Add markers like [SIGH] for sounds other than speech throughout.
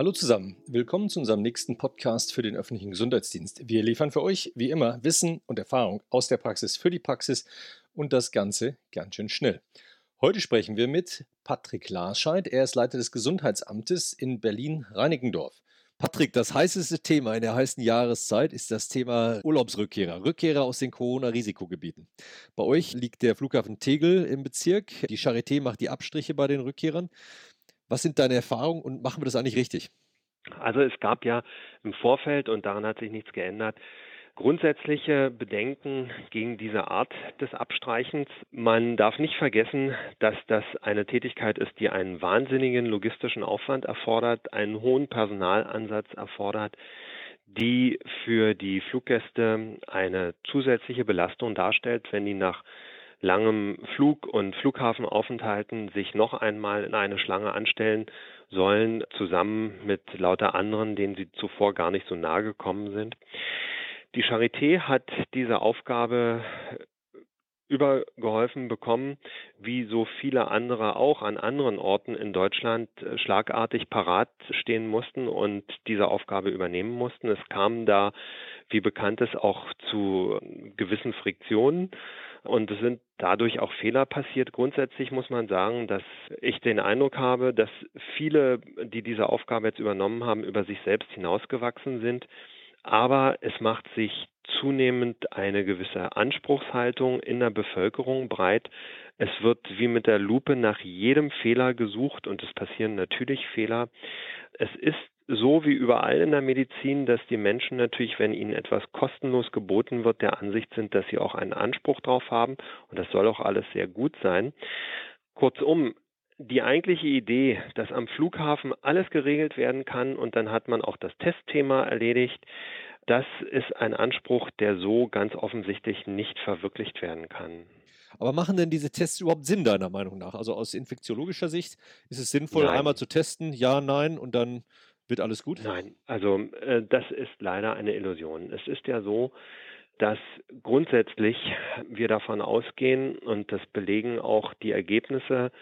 Hallo zusammen, willkommen zu unserem nächsten Podcast für den öffentlichen Gesundheitsdienst. Wir liefern für euch, wie immer, Wissen und Erfahrung aus der Praxis für die Praxis und das Ganze ganz schön schnell. Heute sprechen wir mit Patrick Larscheid. Er ist Leiter des Gesundheitsamtes in Berlin-Reinickendorf. Patrick, das heißeste Thema in der heißen Jahreszeit ist das Thema Urlaubsrückkehrer, Rückkehrer aus den Corona-Risikogebieten. Bei euch liegt der Flughafen Tegel im Bezirk. Die Charité macht die Abstriche bei den Rückkehrern. Was sind deine Erfahrungen und machen wir das eigentlich richtig? Also es gab ja im Vorfeld, und daran hat sich nichts geändert, grundsätzliche Bedenken gegen diese Art des Abstreichens. Man darf nicht vergessen, dass das eine Tätigkeit ist, die einen wahnsinnigen logistischen Aufwand erfordert, einen hohen Personalansatz erfordert, die für die Fluggäste eine zusätzliche Belastung darstellt, wenn die nach langem Flug- und Flughafenaufenthalten sich noch einmal in eine Schlange anstellen sollen, zusammen mit lauter anderen, denen sie zuvor gar nicht so nahe gekommen sind. Die Charité hat diese Aufgabe übergeholfen bekommen, wie so viele andere auch an anderen Orten in Deutschland schlagartig parat stehen mussten und diese Aufgabe übernehmen mussten. Es kam da, wie bekannt ist, auch zu gewissen Friktionen. Und es sind dadurch auch Fehler passiert. Grundsätzlich muss man sagen, dass ich den Eindruck habe, dass viele, die diese Aufgabe jetzt übernommen haben, über sich selbst hinausgewachsen sind. Aber es macht sich zunehmend eine gewisse Anspruchshaltung in der Bevölkerung breit. Es wird wie mit der Lupe nach jedem Fehler gesucht und es passieren natürlich Fehler. Es ist so wie überall in der Medizin, dass die Menschen natürlich, wenn ihnen etwas kostenlos geboten wird, der Ansicht sind, dass sie auch einen Anspruch drauf haben und das soll auch alles sehr gut sein. Kurzum, die eigentliche Idee, dass am Flughafen alles geregelt werden kann und dann hat man auch das Testthema erledigt, das ist ein Anspruch, der so ganz offensichtlich nicht verwirklicht werden kann. Aber machen denn diese Tests überhaupt Sinn, deiner Meinung nach? Also aus infektiologischer Sicht ist es sinnvoll, nein. einmal zu testen, ja, nein, und dann wird alles gut? Nein, also äh, das ist leider eine Illusion. Es ist ja so, dass grundsätzlich wir davon ausgehen, und das belegen auch die Ergebnisse,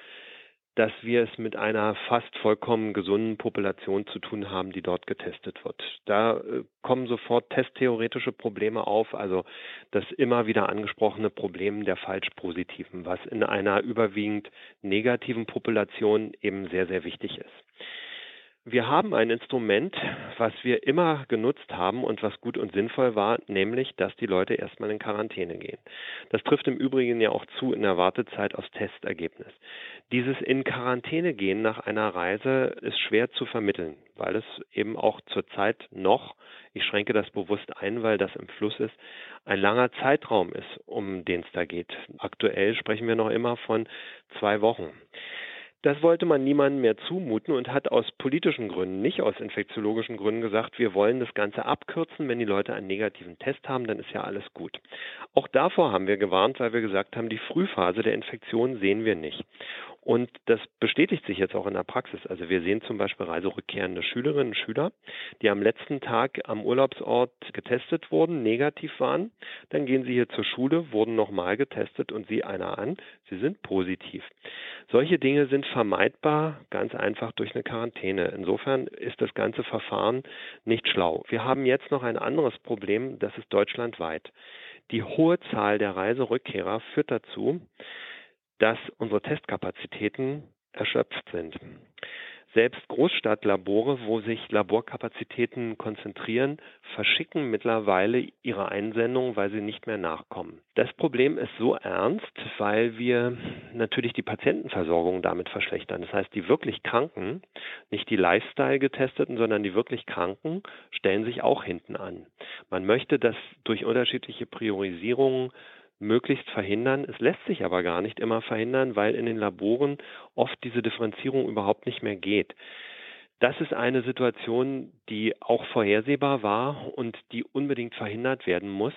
dass wir es mit einer fast vollkommen gesunden Population zu tun haben, die dort getestet wird. Da äh, kommen sofort testtheoretische Probleme auf, also das immer wieder angesprochene Problem der Falschpositiven, was in einer überwiegend negativen Population eben sehr, sehr wichtig ist. Wir haben ein Instrument, was wir immer genutzt haben und was gut und sinnvoll war, nämlich, dass die Leute erstmal in Quarantäne gehen. Das trifft im Übrigen ja auch zu in der Wartezeit aufs Testergebnis. Dieses in Quarantäne gehen nach einer Reise ist schwer zu vermitteln, weil es eben auch zurzeit noch, ich schränke das bewusst ein, weil das im Fluss ist, ein langer Zeitraum ist, um den es da geht. Aktuell sprechen wir noch immer von zwei Wochen. Das wollte man niemandem mehr zumuten und hat aus politischen Gründen, nicht aus infektiologischen Gründen gesagt, wir wollen das Ganze abkürzen. Wenn die Leute einen negativen Test haben, dann ist ja alles gut. Auch davor haben wir gewarnt, weil wir gesagt haben, die Frühphase der Infektion sehen wir nicht. Und das bestätigt sich jetzt auch in der Praxis. Also wir sehen zum Beispiel reiserückkehrende Schülerinnen und Schüler, die am letzten Tag am Urlaubsort getestet wurden, negativ waren. Dann gehen sie hier zur Schule, wurden nochmal getestet und sie einer an, sie sind positiv. Solche Dinge sind vermeidbar, ganz einfach durch eine Quarantäne. Insofern ist das ganze Verfahren nicht schlau. Wir haben jetzt noch ein anderes Problem, das ist deutschlandweit. Die hohe Zahl der Reiserückkehrer führt dazu, dass unsere Testkapazitäten erschöpft sind. Selbst Großstadtlabore, wo sich Laborkapazitäten konzentrieren, verschicken mittlerweile ihre Einsendungen, weil sie nicht mehr nachkommen. Das Problem ist so ernst, weil wir natürlich die Patientenversorgung damit verschlechtern. Das heißt, die wirklich Kranken, nicht die Lifestyle-Getesteten, sondern die wirklich Kranken, stellen sich auch hinten an. Man möchte, dass durch unterschiedliche Priorisierungen möglichst verhindern. Es lässt sich aber gar nicht immer verhindern, weil in den Laboren oft diese Differenzierung überhaupt nicht mehr geht. Das ist eine Situation, die auch vorhersehbar war und die unbedingt verhindert werden muss.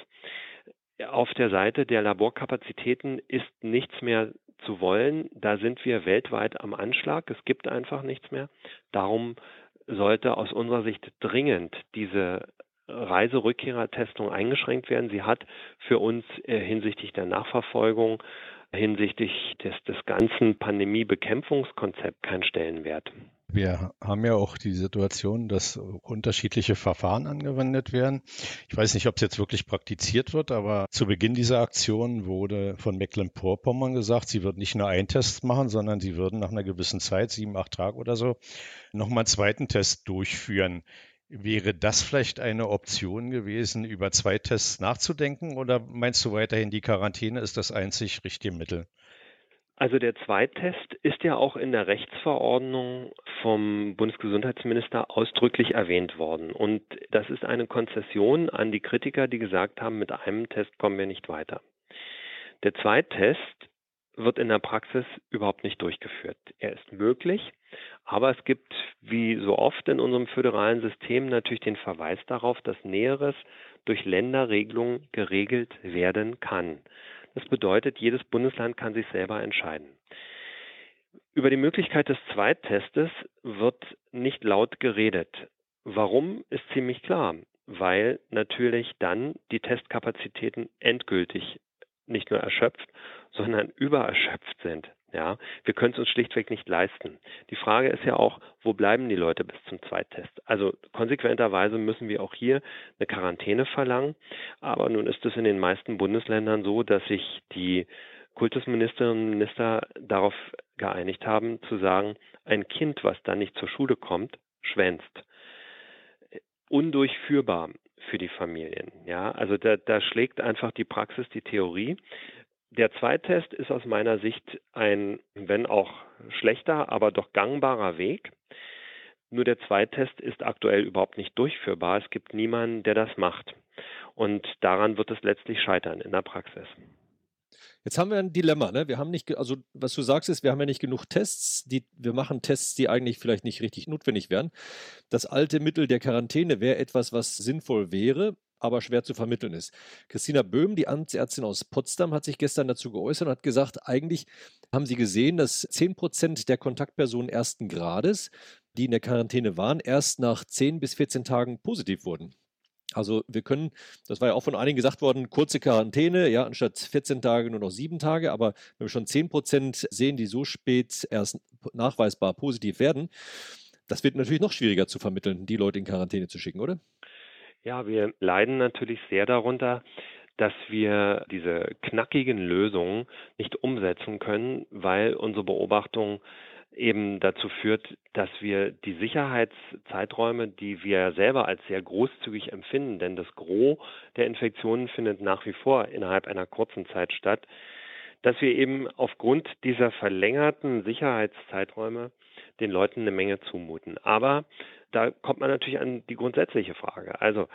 Auf der Seite der Laborkapazitäten ist nichts mehr zu wollen. Da sind wir weltweit am Anschlag. Es gibt einfach nichts mehr. Darum sollte aus unserer Sicht dringend diese Reiserückkehrertestung eingeschränkt werden. Sie hat für uns äh, hinsichtlich der Nachverfolgung, hinsichtlich des, des ganzen Pandemiebekämpfungskonzepts keinen Stellenwert. Wir haben ja auch die Situation, dass unterschiedliche Verfahren angewendet werden. Ich weiß nicht, ob es jetzt wirklich praktiziert wird, aber zu Beginn dieser Aktion wurde von Mecklenburg-Vorpommern gesagt, sie würden nicht nur einen Test machen, sondern sie würden nach einer gewissen Zeit, sieben, acht Tage oder so, nochmal einen zweiten Test durchführen. Wäre das vielleicht eine Option gewesen, über zwei Tests nachzudenken oder meinst du weiterhin, die Quarantäne ist das einzig richtige Mittel? Also der Zweittest ist ja auch in der Rechtsverordnung vom Bundesgesundheitsminister ausdrücklich erwähnt worden. Und das ist eine Konzession an die Kritiker, die gesagt haben, mit einem Test kommen wir nicht weiter. Der Zweittest wird in der Praxis überhaupt nicht durchgeführt. Er ist möglich, aber es gibt, wie so oft in unserem föderalen System, natürlich den Verweis darauf, dass Näheres durch Länderregelungen geregelt werden kann. Das bedeutet, jedes Bundesland kann sich selber entscheiden. Über die Möglichkeit des Zweittestes wird nicht laut geredet. Warum ist ziemlich klar, weil natürlich dann die Testkapazitäten endgültig nicht nur erschöpft, sondern übererschöpft sind. Ja, wir können es uns schlichtweg nicht leisten. Die Frage ist ja auch, wo bleiben die Leute bis zum Zweittest? Also konsequenterweise müssen wir auch hier eine Quarantäne verlangen. Aber nun ist es in den meisten Bundesländern so, dass sich die Kultusministerinnen und Minister darauf geeinigt haben, zu sagen, ein Kind, was dann nicht zur Schule kommt, schwänzt. Undurchführbar für die Familien. Ja, also da, da schlägt einfach die Praxis die Theorie. Der Zweitest ist aus meiner Sicht ein, wenn auch schlechter, aber doch gangbarer Weg. Nur der Zweitest ist aktuell überhaupt nicht durchführbar. Es gibt niemanden, der das macht. Und daran wird es letztlich scheitern in der Praxis. Jetzt haben wir ein Dilemma, ne? Wir haben nicht, also was du sagst ist, wir haben ja nicht genug Tests, die, wir machen Tests, die eigentlich vielleicht nicht richtig notwendig wären. Das alte Mittel der Quarantäne wäre etwas, was sinnvoll wäre, aber schwer zu vermitteln ist. Christina Böhm, die Amtsärztin aus Potsdam, hat sich gestern dazu geäußert und hat gesagt, eigentlich haben sie gesehen, dass 10 Prozent der Kontaktpersonen ersten Grades, die in der Quarantäne waren, erst nach 10 bis 14 Tagen positiv wurden. Also wir können, das war ja auch von einigen gesagt worden, kurze Quarantäne, ja, anstatt 14 Tage nur noch 7 Tage, aber wenn wir schon 10 Prozent sehen, die so spät erst nachweisbar positiv werden, das wird natürlich noch schwieriger zu vermitteln, die Leute in Quarantäne zu schicken, oder? Ja, wir leiden natürlich sehr darunter, dass wir diese knackigen Lösungen nicht umsetzen können, weil unsere Beobachtung eben dazu führt, dass wir die Sicherheitszeiträume, die wir selber als sehr großzügig empfinden, denn das Gros der Infektionen findet nach wie vor innerhalb einer kurzen Zeit statt, dass wir eben aufgrund dieser verlängerten Sicherheitszeiträume den Leuten eine Menge zumuten. Aber da kommt man natürlich an die grundsätzliche Frage. Also,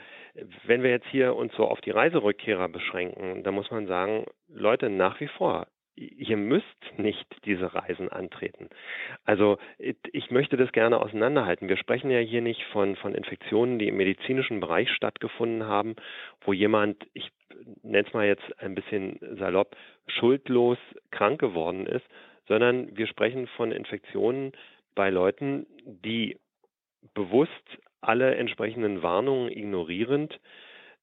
wenn wir jetzt hier uns so auf die Reiserückkehrer beschränken, da muss man sagen, Leute, nach wie vor, ihr müsst nicht diese Reisen antreten. Also ich möchte das gerne auseinanderhalten. Wir sprechen ja hier nicht von, von Infektionen, die im medizinischen Bereich stattgefunden haben, wo jemand, ich nenne es mal jetzt ein bisschen salopp, schuldlos krank geworden ist, sondern wir sprechen von Infektionen bei Leuten, die bewusst alle entsprechenden Warnungen ignorierend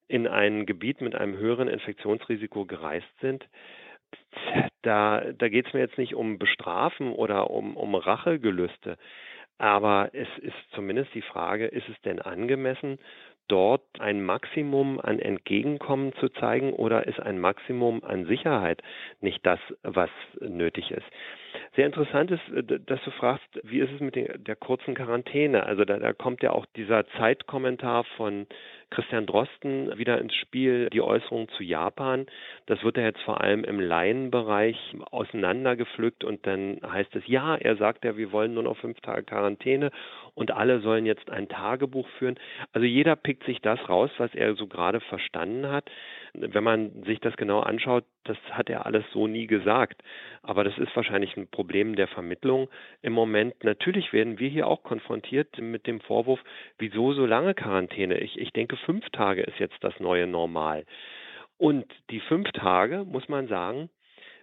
in ein Gebiet mit einem höheren Infektionsrisiko gereist sind. Da, da geht es mir jetzt nicht um Bestrafen oder um, um Rachegelüste, aber es ist zumindest die Frage, ist es denn angemessen, dort ein Maximum an Entgegenkommen zu zeigen oder ist ein Maximum an Sicherheit nicht das, was nötig ist? Sehr interessant ist, äh, dass du fragst, wie ist es mit der kurzen Quarantäne? Also da, da kommt ja auch dieser Zeitkommentar von Christian Drosten wieder ins Spiel, die Äußerung zu Japan. Das wird ja jetzt vor allem im Laienbereich auseinandergepflückt und dann heißt es, ja, er sagt ja, wir wollen nur noch fünf Tage Quarantäne und alle sollen jetzt ein Tagebuch führen. Also jeder pickt sich das raus, was er so gerade verstanden hat. Wenn man sich das genau anschaut, das hat er alles so nie gesagt. Aber das ist wahrscheinlich ein Problem der Vermittlung im Moment. Natürlich werden wir hier auch konfrontiert mit dem Vorwurf, wieso so lange Quarantäne? Ich, ich denke, fünf Tage ist jetzt das neue Normal. Und die fünf Tage, muss man sagen,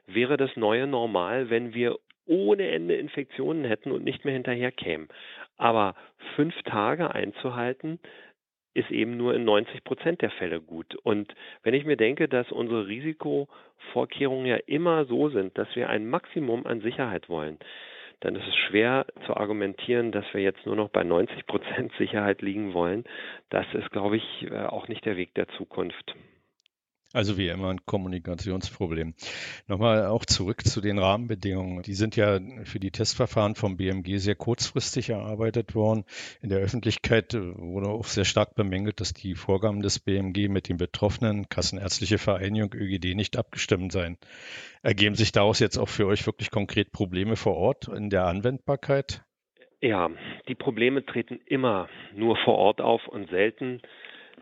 wäre das neue Normal, wenn wir ohne Ende Infektionen hätten und nicht mehr hinterher kämen. Aber fünf Tage einzuhalten, ist eben nur in 90 Prozent der Fälle gut. Und wenn ich mir denke, dass unsere Risikovorkehrungen ja immer so sind, dass wir ein Maximum an Sicherheit wollen, dann ist es schwer zu argumentieren, dass wir jetzt nur noch bei 90 Prozent Sicherheit liegen wollen. Das ist, glaube ich, äh, auch nicht der Weg der Zukunft. Also wie immer ein Kommunikationsproblem. Nochmal auch zurück zu den Rahmenbedingungen. Die sind ja für die Testverfahren vom BMG sehr kurzfristig erarbeitet worden. In der Öffentlichkeit wurde auch sehr stark bemängelt, dass die Vorgaben des BMG mit den Betroffenen, Kassenärztliche Vereinigung, ÖGD nicht abgestimmt seien. Ergeben sich daraus jetzt auch für euch wirklich konkret Probleme vor Ort in der Anwendbarkeit? Ja, die Probleme treten immer nur vor Ort auf und selten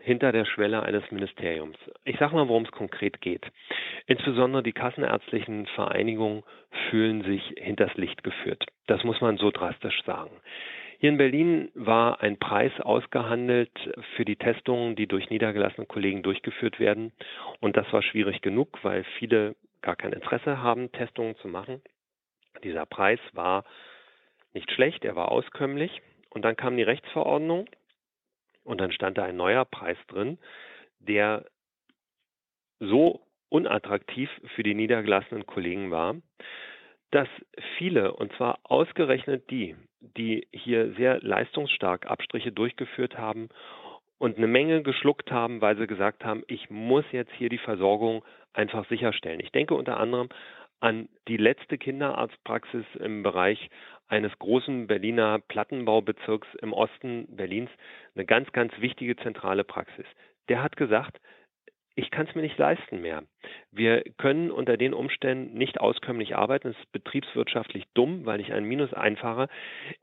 hinter der Schwelle eines Ministeriums. Ich sage mal, worum es konkret geht. Insbesondere die kassenärztlichen Vereinigungen fühlen sich hinters Licht geführt. Das muss man so drastisch sagen. Hier in Berlin war ein Preis ausgehandelt für die Testungen, die durch niedergelassene Kollegen durchgeführt werden. Und das war schwierig genug, weil viele gar kein Interesse haben, Testungen zu machen. Dieser Preis war nicht schlecht, er war auskömmlich. Und dann kam die Rechtsverordnung und dann stand da ein neuer Preis drin, der so unattraktiv für die niedergelassenen Kollegen war, dass viele, und zwar ausgerechnet die, die hier sehr leistungsstark Abstriche durchgeführt haben und eine Menge geschluckt haben, weil sie gesagt haben, ich muss jetzt hier die Versorgung einfach sicherstellen. Ich denke unter anderem an die letzte Kinderarztpraxis im Bereich eines großen Berliner Plattenbaubezirks im Osten Berlins, eine ganz, ganz wichtige zentrale Praxis. Der hat gesagt, ich kann es mir nicht leisten mehr. Wir können unter den Umständen nicht auskömmlich arbeiten. Es ist betriebswirtschaftlich dumm, weil ich ein Minus einfahre.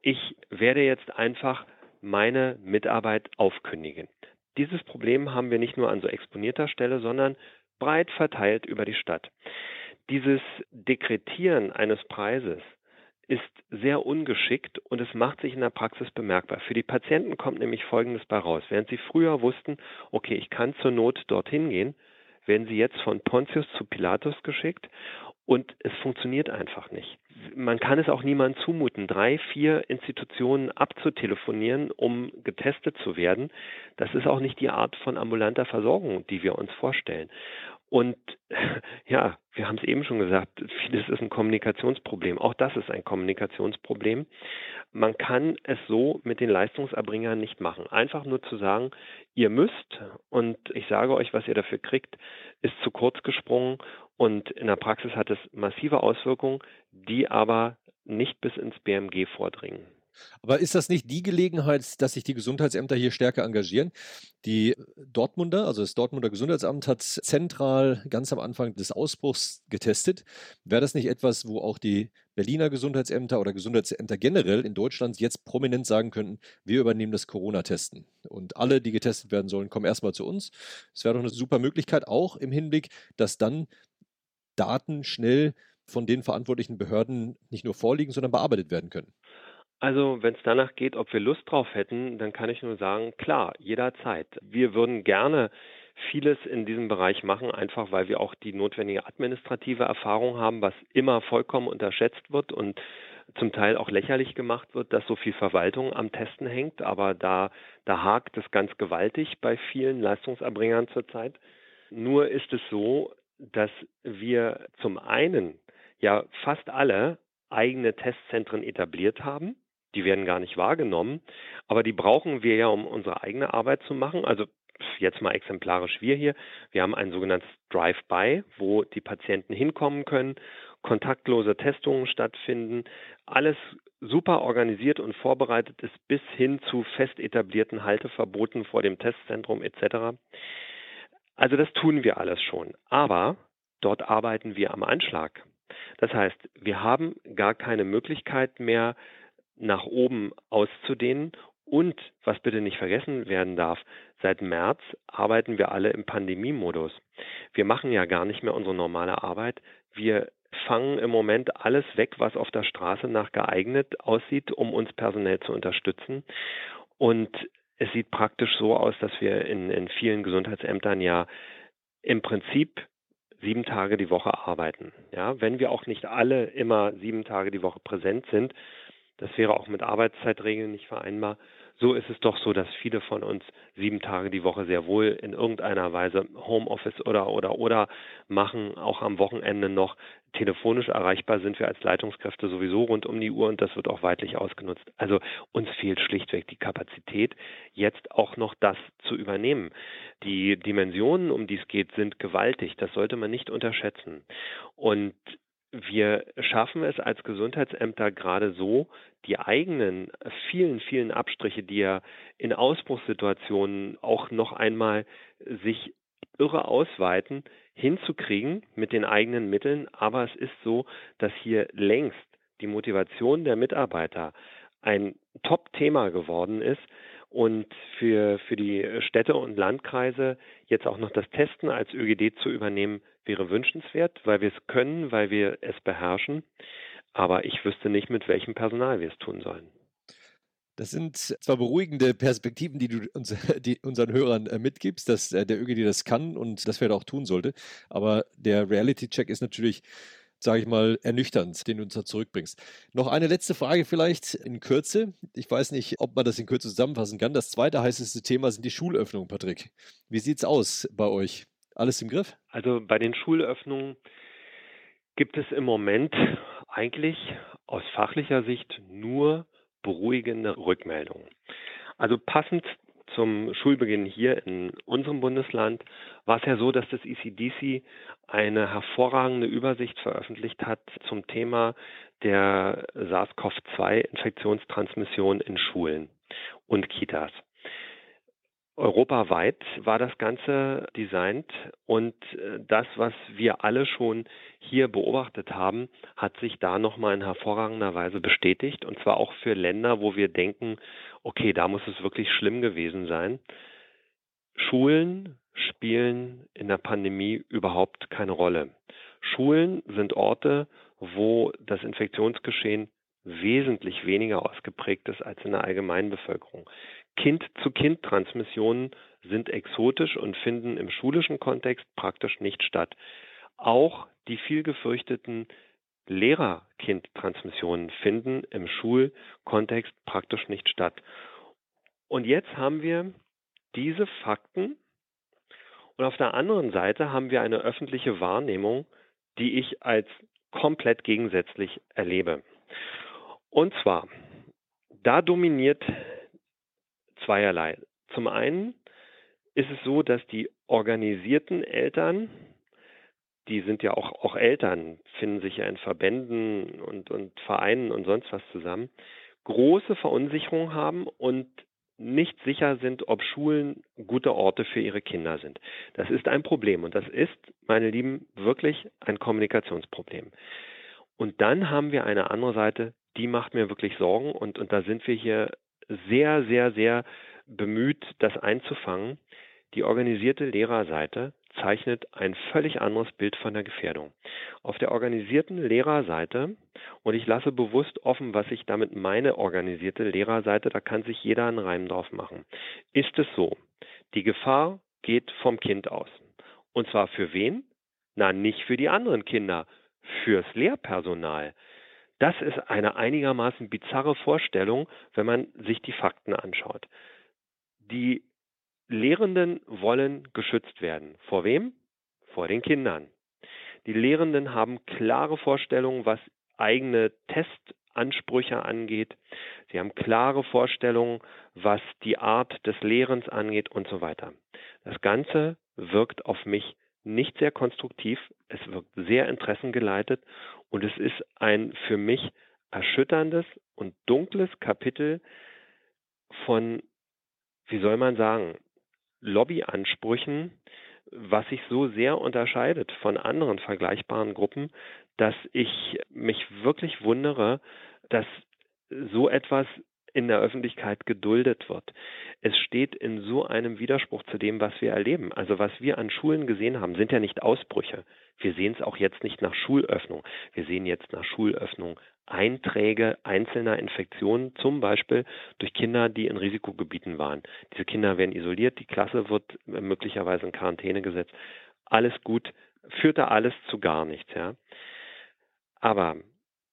Ich werde jetzt einfach meine Mitarbeit aufkündigen. Dieses Problem haben wir nicht nur an so exponierter Stelle, sondern breit verteilt über die Stadt. Dieses Dekretieren eines Preises ist sehr ungeschickt und es macht sich in der Praxis bemerkbar. Für die Patienten kommt nämlich Folgendes bei raus. Während sie früher wussten, okay, ich kann zur Not dorthin gehen, werden sie jetzt von Pontius zu Pilatus geschickt und es funktioniert einfach nicht. Man kann es auch niemandem zumuten, drei, vier Institutionen abzutelefonieren, um getestet zu werden. Das ist auch nicht die Art von ambulanter Versorgung, die wir uns vorstellen. Und [LAUGHS] ja, wir haben es eben schon gesagt, vieles ist ein Kommunikationsproblem. Auch das ist ein Kommunikationsproblem. Man kann es so mit den Leistungserbringern nicht machen. Einfach nur zu sagen, ihr müsst und ich sage euch, was ihr dafür kriegt, ist zu kurz gesprungen und in der Praxis hat es massive Auswirkungen, die aber nicht bis ins BMG vordringen. Aber ist das nicht die Gelegenheit, dass sich die Gesundheitsämter hier stärker engagieren? Die Dortmunder, also das Dortmunder Gesundheitsamt, hat zentral ganz am Anfang des Ausbruchs getestet. Wäre das nicht etwas, wo auch die Berliner Gesundheitsämter oder Gesundheitsämter generell in Deutschland jetzt prominent sagen könnten, wir übernehmen das Corona-Testen und alle, die getestet werden sollen, kommen erstmal zu uns. Es wäre doch eine super Möglichkeit, auch im Hinblick, dass dann Daten schnell von den verantwortlichen Behörden nicht nur vorliegen, sondern bearbeitet werden können. Also, wenn es danach geht, ob wir Lust drauf hätten, dann kann ich nur sagen, klar, jederzeit. Wir würden gerne vieles in diesem Bereich machen, einfach weil wir auch die notwendige administrative Erfahrung haben, was immer vollkommen unterschätzt wird und zum Teil auch lächerlich gemacht wird, dass so viel Verwaltung am Testen hängt. Aber da, da hakt es ganz gewaltig bei vielen Leistungserbringern zurzeit. Nur ist es so, dass wir zum einen ja fast alle eigene Testzentren etabliert haben die werden gar nicht wahrgenommen, aber die brauchen wir ja, um unsere eigene Arbeit zu machen. Also jetzt mal exemplarisch wir hier. Wir haben ein sogenanntes Drive-by, wo die Patienten hinkommen können, kontaktlose Testungen stattfinden, alles super organisiert und vorbereitet ist bis hin zu fest etablierten Halteverboten vor dem Testzentrum etc. Also das tun wir alles schon. Aber dort arbeiten wir am Anschlag. Das heißt, wir haben gar keine Möglichkeit mehr, nach oben auszudehnen. Und was bitte nicht vergessen werden darf, seit März arbeiten wir alle im Pandemiemodus. Wir machen ja gar nicht mehr unsere normale Arbeit. Wir fangen im Moment alles weg, was auf der Straße nach geeignet aussieht, um uns personell zu unterstützen. Und es sieht praktisch so aus, dass wir in, in vielen Gesundheitsämtern ja im Prinzip sieben Tage die Woche arbeiten. Ja, wenn wir auch nicht alle immer sieben Tage die Woche präsent sind, Das wäre auch mit Arbeitszeitregeln nicht vereinbar. So ist es doch so, dass viele von uns sieben Tage die Woche sehr wohl in irgendeiner Weise Homeoffice oder oder oder machen, auch am Wochenende noch telefonisch erreichbar sind wir als Leitungskräfte sowieso rund um die Uhr und das wird auch weitlich ausgenutzt. Also uns fehlt schlichtweg die Kapazität, jetzt auch noch das zu übernehmen. Die Dimensionen, um die es geht, sind gewaltig. Das sollte man nicht unterschätzen. Und wir schaffen es als Gesundheitsämter gerade so, die eigenen vielen, vielen Abstriche, die ja in Ausbruchssituationen auch noch einmal sich irre ausweiten, hinzukriegen mit den eigenen Mitteln. Aber es ist so, dass hier längst die Motivation der Mitarbeiter ein Top-Thema geworden ist und für, für die Städte und Landkreise jetzt auch noch das Testen als ÖGD zu übernehmen, wäre wünschenswert, weil wir es können, weil wir es beherrschen. Aber ich wüsste nicht, mit welchem Personal wir es tun sollen. Das sind zwar beruhigende Perspektiven, die du uns, [LAUGHS] die unseren Hörern äh, mitgibst, dass äh, der ÖGD das kann und das wir auch tun sollte. Aber der Reality-Check ist natürlich sage ich mal, ernüchternd, den du uns da zurückbringst. Noch eine letzte Frage vielleicht in Kürze. Ich weiß nicht, ob man das in Kürze zusammenfassen kann. Das zweite heißeste Thema sind die Schulöffnungen, Patrick. Wie sieht es aus bei euch? Alles im Griff? Also bei den Schulöffnungen gibt es im Moment eigentlich aus fachlicher Sicht nur beruhigende Rückmeldungen. Also passend zum Schulbeginn hier in unserem Bundesland war es ja so, dass das ECDC eine hervorragende Übersicht veröffentlicht hat zum Thema der SARS-CoV-2-Infektionstransmission in Schulen und Kitas. Europaweit war das Ganze designt und äh, das, was wir alle schon hier beobachtet haben, hat sich da nochmal in hervorragender Weise bestätigt und zwar auch für Länder, wo wir denken, okay, da muss es wirklich schlimm gewesen sein. Schulen spielen in der Pandemie überhaupt keine Rolle. Schulen sind Orte, wo das Infektionsgeschehen wesentlich weniger ausgeprägt ist als in der Allgemeinbevölkerung. Kind-zu-Kind-Transmissionen sind exotisch und finden im schulischen Kontext praktisch nicht statt. Auch die viel gefürchteten Lehrer-Kind-Transmissionen finden im Schulkontext praktisch nicht statt. Und jetzt haben wir diese Fakten und auf der anderen Seite haben wir eine öffentliche Wahrnehmung, die ich als komplett gegensätzlich erlebe. Und zwar, da dominiert zweierlei. Zum einen ist es so, dass die organisierten Eltern, die sind ja auch, auch Eltern, finden sich ja in Verbänden und, und Vereinen und sonst was zusammen, große Verunsicherung haben und nicht sicher sind, ob Schulen gute Orte für ihre Kinder sind. Das ist ein Problem und das ist, meine Lieben, wirklich ein Kommunikationsproblem. Und dann haben wir eine andere Seite, die macht mir wirklich Sorgen und, und da sind wir hier sehr, sehr, sehr bemüht, das einzufangen. Die organisierte Lehrerseite zeichnet ein völlig anderes Bild von der Gefährdung. Auf der organisierten Lehrerseite, und ich lasse bewusst offen, was ich damit meine, organisierte Lehrerseite, da kann sich jeder einen Reim drauf machen, ist es so, die Gefahr geht vom Kind aus. Und zwar für wen? Na, nicht für die anderen Kinder, fürs Lehrpersonal. Das ist eine einigermaßen bizarre Vorstellung, wenn man sich die Fakten anschaut. Die Lehrenden wollen geschützt werden. Vor wem? Vor den Kindern. Die Lehrenden haben klare Vorstellungen, was eigene Testansprüche angeht. Sie haben klare Vorstellungen, was die Art des Lehrens angeht und so weiter. Das Ganze wirkt auf mich nicht sehr konstruktiv, es wirkt sehr interessengeleitet und es ist ein für mich erschütterndes und dunkles Kapitel von, wie soll man sagen, Lobbyansprüchen, was sich so sehr unterscheidet von anderen vergleichbaren Gruppen, dass ich mich wirklich wundere, dass so etwas in der Öffentlichkeit geduldet wird. Es steht in so einem Widerspruch zu dem, was wir erleben. Also was wir an Schulen gesehen haben, sind ja nicht Ausbrüche. Wir sehen es auch jetzt nicht nach Schulöffnung. Wir sehen jetzt nach Schulöffnung Einträge einzelner Infektionen, zum Beispiel durch Kinder, die in Risikogebieten waren. Diese Kinder werden isoliert, die Klasse wird möglicherweise in Quarantäne gesetzt. Alles gut, führt da alles zu gar nichts. Ja. Aber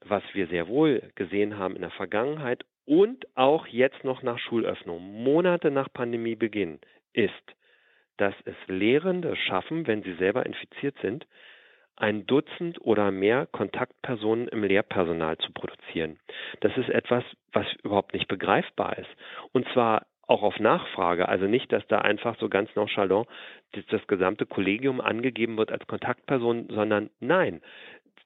was wir sehr wohl gesehen haben in der Vergangenheit und auch jetzt noch nach Schulöffnung, Monate nach Pandemiebeginn, ist, dass es Lehrende schaffen, wenn sie selber infiziert sind, ein Dutzend oder mehr Kontaktpersonen im Lehrpersonal zu produzieren. Das ist etwas, was überhaupt nicht begreifbar ist. Und zwar auch auf Nachfrage, also nicht, dass da einfach so ganz nonchalant das gesamte Kollegium angegeben wird als Kontaktperson, sondern nein,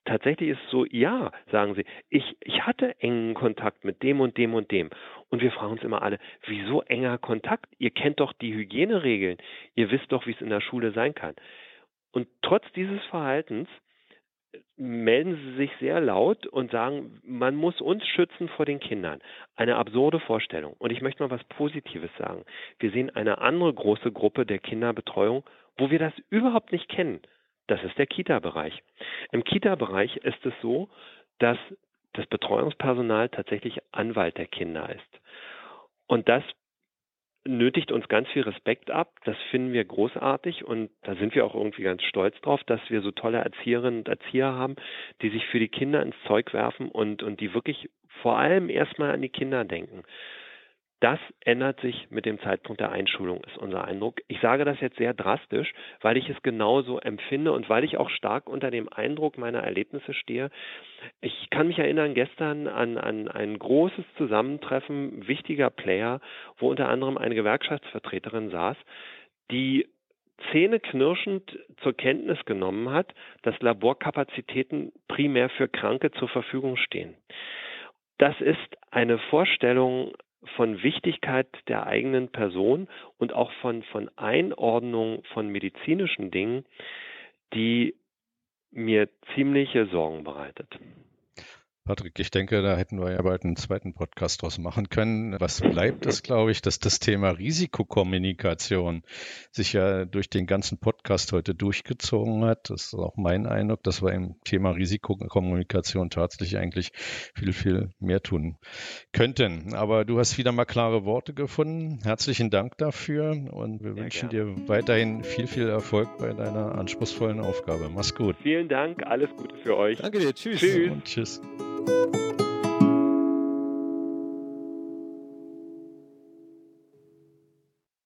tatsächlich ist es so, ja, sagen sie, ich, ich hatte engen Kontakt mit dem und dem und dem. Und wir fragen uns immer alle, wieso enger Kontakt? Ihr kennt doch die Hygieneregeln, ihr wisst doch, wie es in der Schule sein kann. Und trotz dieses Verhaltens äh, melden sie sich sehr laut und sagen, man muss uns schützen vor den Kindern. Eine absurde Vorstellung. Und ich möchte mal was Positives sagen. Wir sehen eine andere große Gruppe der Kinderbetreuung, wo wir das überhaupt nicht kennen. Das ist der Kita-Bereich. Im Kita-Bereich ist es so, dass das Betreuungspersonal tatsächlich Anwalt der Kinder ist. Und das nötigt uns ganz viel Respekt ab. Das finden wir großartig und da sind wir auch irgendwie ganz stolz drauf, dass wir so tolle Erzieherinnen und Erzieher haben, die sich für die Kinder ins Zeug werfen und, und die wirklich vor allem erstmal an die Kinder denken. Das ändert sich mit dem Zeitpunkt der Einschulung, ist unser Eindruck. Ich sage das jetzt sehr drastisch, weil ich es genauso empfinde und weil ich auch stark unter dem Eindruck meiner Erlebnisse stehe. Ich kann mich erinnern gestern an, an ein großes Zusammentreffen wichtiger Player, wo unter anderem eine Gewerkschaftsvertreterin saß, die zähneknirschend zur Kenntnis genommen hat, dass Laborkapazitäten primär für Kranke zur Verfügung stehen. Das ist eine Vorstellung von Wichtigkeit der eigenen Person und auch von, von Einordnung von medizinischen Dingen, die mir ziemliche Sorgen bereitet. Patrick, ich denke, da hätten wir ja bald einen zweiten Podcast draus machen können. Was bleibt, ist, glaube ich, dass das Thema Risikokommunikation sich ja durch den ganzen Podcast heute durchgezogen hat. Das ist auch mein Eindruck, dass wir im Thema Risikokommunikation tatsächlich eigentlich viel, viel mehr tun könnten. Aber du hast wieder mal klare Worte gefunden. Herzlichen Dank dafür und wir ja, wünschen gerne. dir weiterhin viel, viel Erfolg bei deiner anspruchsvollen Aufgabe. Mach's gut. Vielen Dank, alles Gute für euch. Danke dir, tschüss. Tschüss. Und tschüss. Thank you.